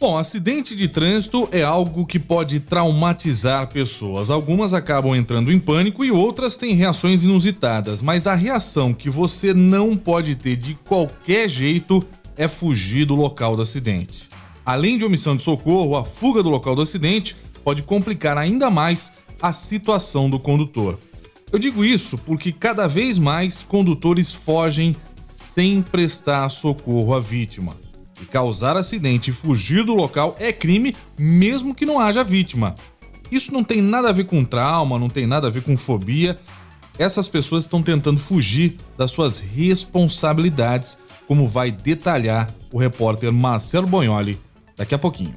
Bom, acidente de trânsito é algo que pode traumatizar pessoas. Algumas acabam entrando em pânico e outras têm reações inusitadas, mas a reação que você não pode ter de qualquer jeito é fugir do local do acidente. Além de omissão de socorro, a fuga do local do acidente pode complicar ainda mais a situação do condutor. Eu digo isso porque cada vez mais condutores fogem sem prestar socorro à vítima. E causar acidente e fugir do local é crime, mesmo que não haja vítima. Isso não tem nada a ver com trauma, não tem nada a ver com fobia. Essas pessoas estão tentando fugir das suas responsabilidades, como vai detalhar o repórter Marcelo Bonholi daqui a pouquinho.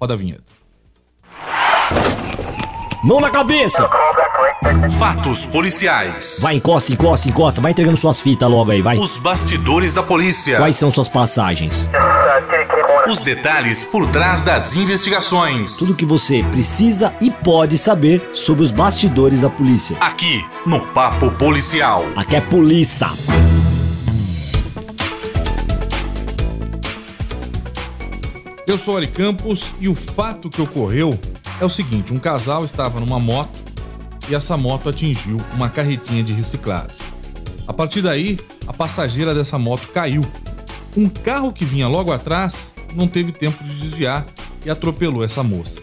Roda a vinheta. Mão na cabeça! Fatos policiais. Vai, encosta, encosta, encosta. Vai entregando suas fitas logo aí, vai. Os bastidores da polícia. Quais são suas passagens? Os detalhes por trás das investigações. Tudo que você precisa e pode saber sobre os bastidores da polícia. Aqui, no Papo Policial. Aqui é polícia. Eu sou Ari Campos e o fato que ocorreu é o seguinte: um casal estava numa moto e essa moto atingiu uma carretinha de reciclados. A partir daí, a passageira dessa moto caiu. Um carro que vinha logo atrás não teve tempo de desviar e atropelou essa moça.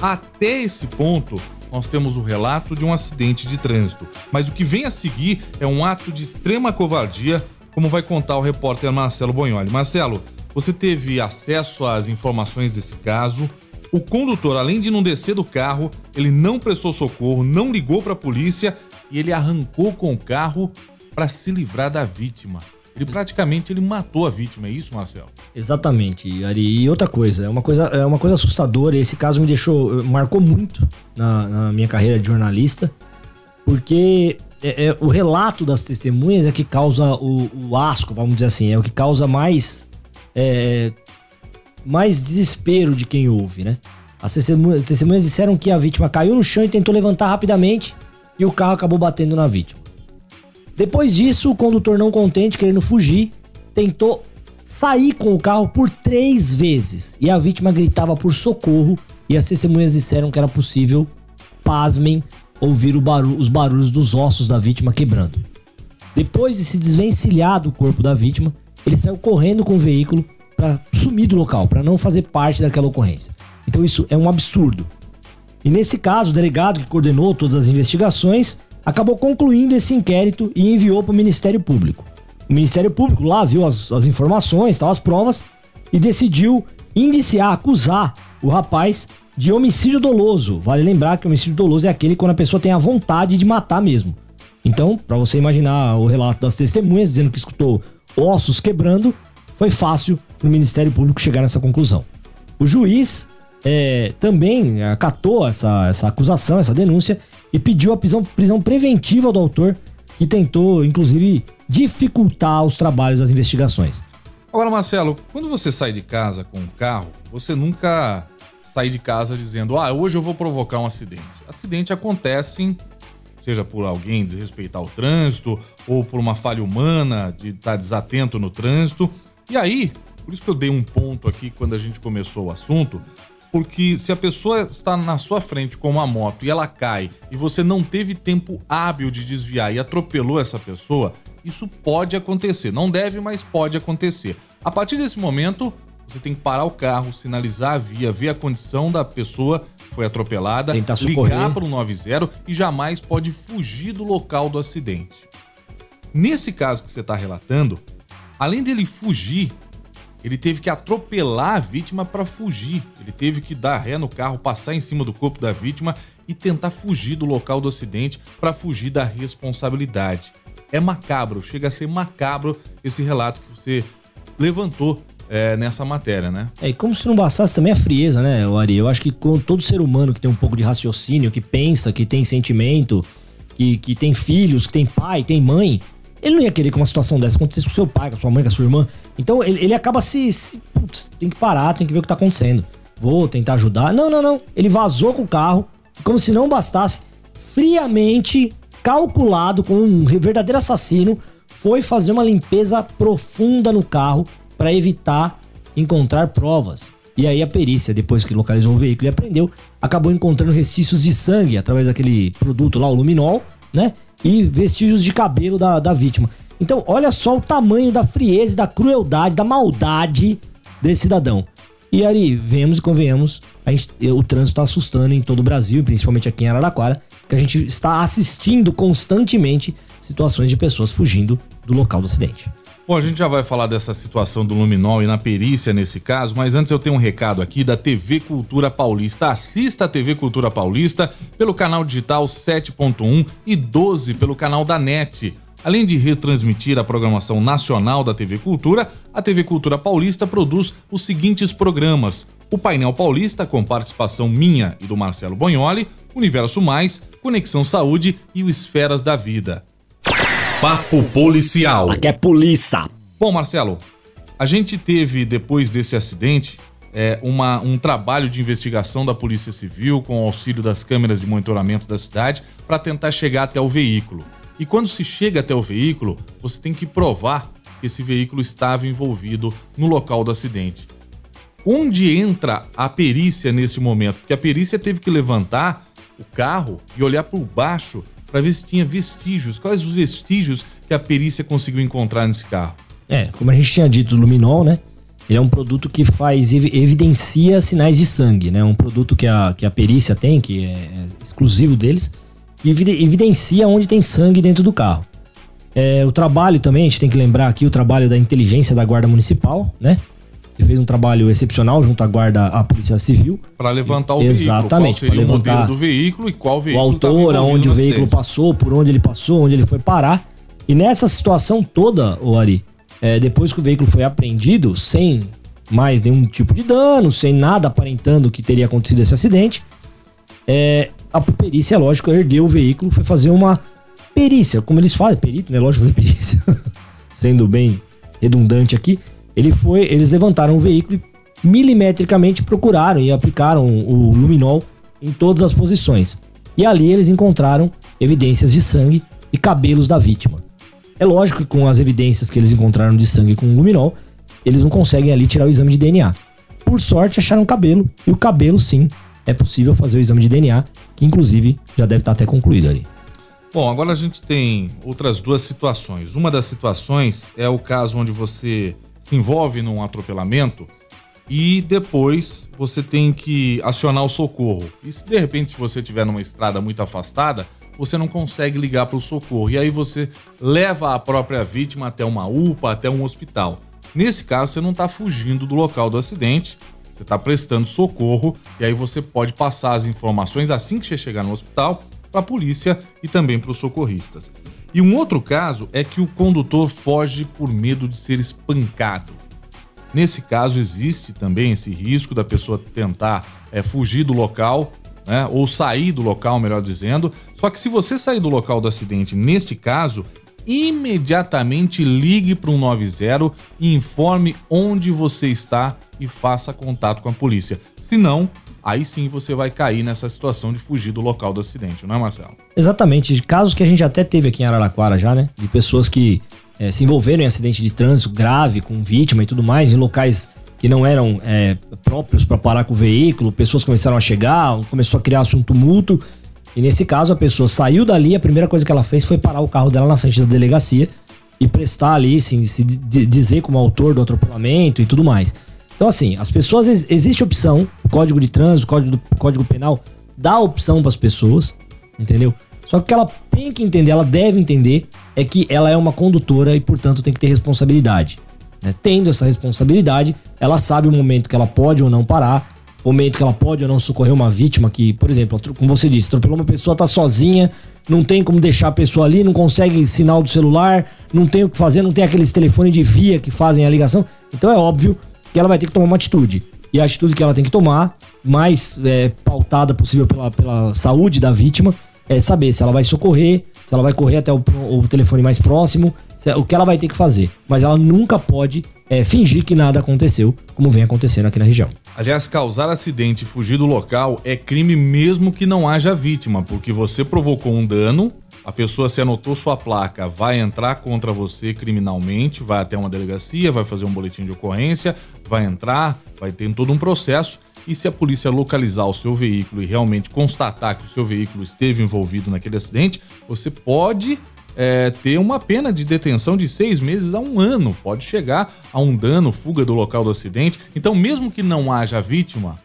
Até esse ponto, nós temos o relato de um acidente de trânsito, mas o que vem a seguir é um ato de extrema covardia, como vai contar o repórter Marcelo Bonholi. Marcelo, você teve acesso às informações desse caso? O condutor, além de não descer do carro, ele não prestou socorro, não ligou para a polícia e ele arrancou com o carro para se livrar da vítima. Ele praticamente ele matou a vítima, é isso, Marcelo? Exatamente, Ari. E outra coisa, é uma coisa, é uma coisa assustadora. Esse caso me deixou, marcou muito na, na minha carreira de jornalista, porque é, é, o relato das testemunhas é que causa o, o, asco, vamos dizer assim, é o que causa mais é, mais desespero de quem ouve, né? As testemunhas disseram que a vítima caiu no chão e tentou levantar rapidamente e o carro acabou batendo na vítima. Depois disso, o condutor não contente, querendo fugir, tentou sair com o carro por três vezes e a vítima gritava por socorro e as testemunhas disseram que era possível, pasmem, ouvir barulho, os barulhos dos ossos da vítima quebrando. Depois de se desvencilhar do corpo da vítima, ele saiu correndo com o veículo para sumir do local, para não fazer parte daquela ocorrência. Então isso é um absurdo. E nesse caso, o delegado que coordenou todas as investigações acabou concluindo esse inquérito e enviou para o Ministério Público. O Ministério Público lá viu as, as informações, tal, as provas e decidiu indiciar, acusar o rapaz de homicídio doloso. Vale lembrar que homicídio doloso é aquele quando a pessoa tem a vontade de matar mesmo. Então, para você imaginar o relato das testemunhas dizendo que escutou ossos quebrando, foi fácil para o Ministério Público chegar nessa conclusão. O juiz é, também acatou essa, essa acusação, essa denúncia, e pediu a prisão, prisão preventiva do autor, que tentou, inclusive, dificultar os trabalhos das investigações. Agora, Marcelo, quando você sai de casa com um carro, você nunca sai de casa dizendo, ah, hoje eu vou provocar um acidente. Acidente acontecem, seja por alguém desrespeitar o trânsito, ou por uma falha humana de estar desatento no trânsito. E aí, por isso que eu dei um ponto aqui quando a gente começou o assunto, porque se a pessoa está na sua frente com uma moto e ela cai e você não teve tempo hábil de desviar e atropelou essa pessoa, isso pode acontecer. Não deve, mas pode acontecer. A partir desse momento, você tem que parar o carro, sinalizar a via, ver a condição da pessoa que foi atropelada, ligar para o 90 e jamais pode fugir do local do acidente. Nesse caso que você está relatando, além dele fugir, ele teve que atropelar a vítima para fugir. Ele teve que dar ré no carro, passar em cima do corpo da vítima e tentar fugir do local do acidente para fugir da responsabilidade. É macabro, chega a ser macabro esse relato que você levantou é, nessa matéria, né? É, e como se não bastasse também a frieza, né, Ari? Eu acho que com todo ser humano que tem um pouco de raciocínio, que pensa, que tem sentimento, que, que tem filhos, que tem pai, tem mãe, ele não ia querer que uma situação dessa acontecesse com seu pai, com sua mãe, com sua irmã. Então ele, ele acaba se. se putz, tem que parar, tem que ver o que tá acontecendo. Vou tentar ajudar. Não, não, não. Ele vazou com o carro, como se não bastasse, friamente, calculado, com um verdadeiro assassino, foi fazer uma limpeza profunda no carro para evitar encontrar provas. E aí a perícia, depois que localizou o veículo e apreendeu, acabou encontrando restícios de sangue através daquele produto lá, o luminol, né? E vestígios de cabelo da, da vítima. Então, olha só o tamanho da frieza, da crueldade, da maldade desse cidadão. E Ari, vemos e convenhamos, gente, o trânsito está assustando em todo o Brasil, principalmente aqui em Araraquara, que a gente está assistindo constantemente situações de pessoas fugindo do local do acidente. Bom, a gente já vai falar dessa situação do luminol e na perícia nesse caso, mas antes eu tenho um recado aqui da TV Cultura Paulista. Assista a TV Cultura Paulista pelo canal digital 7.1 e 12 pelo canal da NET. Além de retransmitir a programação nacional da TV Cultura, a TV Cultura Paulista produz os seguintes programas: o Painel Paulista, com participação minha e do Marcelo Bonholi, Universo Mais, Conexão Saúde e o Esferas da Vida. Papo Policial. Aqui é polícia. Bom, Marcelo, a gente teve, depois desse acidente, é, uma, um trabalho de investigação da Polícia Civil com o auxílio das câmeras de monitoramento da cidade para tentar chegar até o veículo. E quando se chega até o veículo, você tem que provar que esse veículo estava envolvido no local do acidente. Onde entra a perícia nesse momento? Porque a perícia teve que levantar o carro e olhar por baixo para ver se tinha vestígios. Quais os vestígios que a perícia conseguiu encontrar nesse carro? É, como a gente tinha dito, o luminol, né? Ele é um produto que faz evidencia sinais de sangue, né? Um produto que a, que a perícia tem, que é, é exclusivo deles, e evidencia onde tem sangue dentro do carro. É, o trabalho também, a gente tem que lembrar aqui o trabalho da inteligência da Guarda Municipal, né? Que fez um trabalho excepcional junto à guarda, à Polícia Civil. Para levantar o Exatamente, veículo. Qual seria o modelo do veículo e qual veículo. O autor, aonde o veículo passou, por onde ele passou, onde ele foi parar. E nessa situação toda, o Ari, é, depois que o veículo foi apreendido, sem mais nenhum tipo de dano, sem nada aparentando que teria acontecido esse acidente, é, a perícia, lógico, ergueu o veículo, foi fazer uma perícia, como eles fazem, perito, né? Lógico, fazer perícia, sendo bem redundante aqui ele foi, eles levantaram o veículo e milimetricamente procuraram e aplicaram o luminol em todas as posições. E ali eles encontraram evidências de sangue e cabelos da vítima. É lógico que com as evidências que eles encontraram de sangue com o luminol, eles não conseguem ali tirar o exame de DNA. Por sorte, acharam cabelo, e o cabelo, sim, é possível fazer o exame de DNA, que inclusive já deve estar até concluído ali. Bom, agora a gente tem outras duas situações. Uma das situações é o caso onde você se envolve num atropelamento e depois você tem que acionar o socorro. E se de repente se você estiver numa estrada muito afastada, você não consegue ligar para o socorro e aí você leva a própria vítima até uma UPA, até um hospital. Nesse caso, você não está fugindo do local do acidente, você está prestando socorro e aí você pode passar as informações assim que você chegar no hospital para a polícia e também para os socorristas. E um outro caso é que o condutor foge por medo de ser espancado. Nesse caso, existe também esse risco da pessoa tentar é, fugir do local, né, ou sair do local, melhor dizendo. Só que se você sair do local do acidente, neste caso, imediatamente ligue para o 190 e informe onde você está e faça contato com a polícia. Senão, aí sim você vai cair nessa situação de fugir do local do acidente, não é, Marcelo? Exatamente. Casos que a gente até teve aqui em Araraquara já, né? De pessoas que é, se envolveram em acidente de trânsito grave, com vítima e tudo mais, em locais que não eram é, próprios para parar com o veículo, pessoas começaram a chegar, começou a criar-se um tumulto. E nesse caso, a pessoa saiu dali, a primeira coisa que ela fez foi parar o carro dela na frente da delegacia e prestar ali, assim, se dizer como autor do atropelamento e tudo mais. Então, assim, as pessoas. Existe opção, o código de trânsito, o código, do, código penal dá opção para as pessoas, entendeu? Só que o que ela tem que entender, ela deve entender, é que ela é uma condutora e, portanto, tem que ter responsabilidade. Né? Tendo essa responsabilidade, ela sabe o momento que ela pode ou não parar, o momento que ela pode ou não socorrer uma vítima que, por exemplo, como você disse, atropelou uma pessoa, tá sozinha, não tem como deixar a pessoa ali, não consegue sinal do celular, não tem o que fazer, não tem aqueles telefones de via que fazem a ligação. Então é óbvio que ela vai ter que tomar uma atitude. E a atitude que ela tem que tomar, mais é, pautada possível pela, pela saúde da vítima, é saber se ela vai socorrer, se ela vai correr até o, o telefone mais próximo, se, o que ela vai ter que fazer. Mas ela nunca pode é, fingir que nada aconteceu, como vem acontecendo aqui na região. Aliás, causar acidente e fugir do local é crime mesmo que não haja vítima, porque você provocou um dano A pessoa, se anotou sua placa, vai entrar contra você criminalmente, vai até uma delegacia, vai fazer um boletim de ocorrência, vai entrar, vai ter todo um processo. E se a polícia localizar o seu veículo e realmente constatar que o seu veículo esteve envolvido naquele acidente, você pode é, ter uma pena de detenção de seis meses a um ano. Pode chegar a um dano, fuga do local do acidente. Então, mesmo que não haja vítima,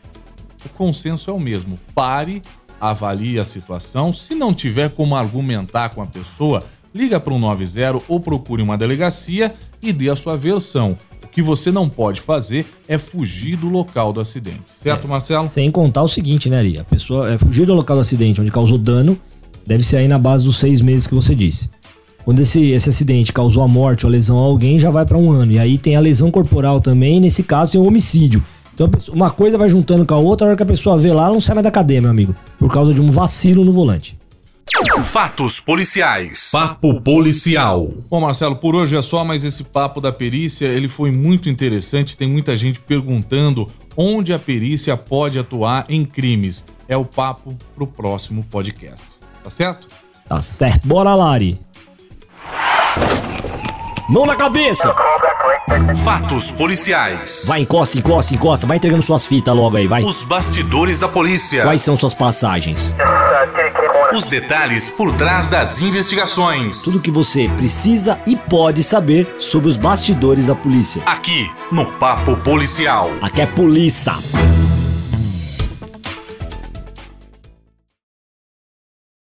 o consenso é o mesmo. Pare, avalie a situação. Se não tiver como argumentar com a pessoa, liga para o 90 ou procure uma delegacia e dê a sua versão. O que você não pode fazer é fugir do local do acidente. Certo, é, Marcelo? Sem contar o seguinte, né, Ari? A pessoa é fugir do local do acidente onde causou dano, deve ser aí na base dos seis meses que você disse. Quando esse, esse acidente causou a morte ou a lesão a alguém, já vai para um ano. E aí tem a lesão corporal também, nesse caso tem o homicídio. Então uma coisa vai juntando com a outra, a hora que a pessoa vê lá, ela não sai mais da cadeia, meu amigo. Por causa de um vacilo no volante. Fatos policiais. Papo policial. Bom, Marcelo, por hoje é só, mas esse papo da perícia, ele foi muito interessante. Tem muita gente perguntando onde a perícia pode atuar em crimes. É o papo pro próximo podcast. Tá certo? Tá certo. Bora, Lari. Mão na cabeça! Fatos policiais. Vai, encosta, encosta, encosta. Vai entregando suas fitas logo aí, vai. Os bastidores da polícia. Quais são suas passagens? Os detalhes por trás das investigações. Tudo que você precisa e pode saber sobre os bastidores da polícia. Aqui, no Papo Policial. Aqui é polícia.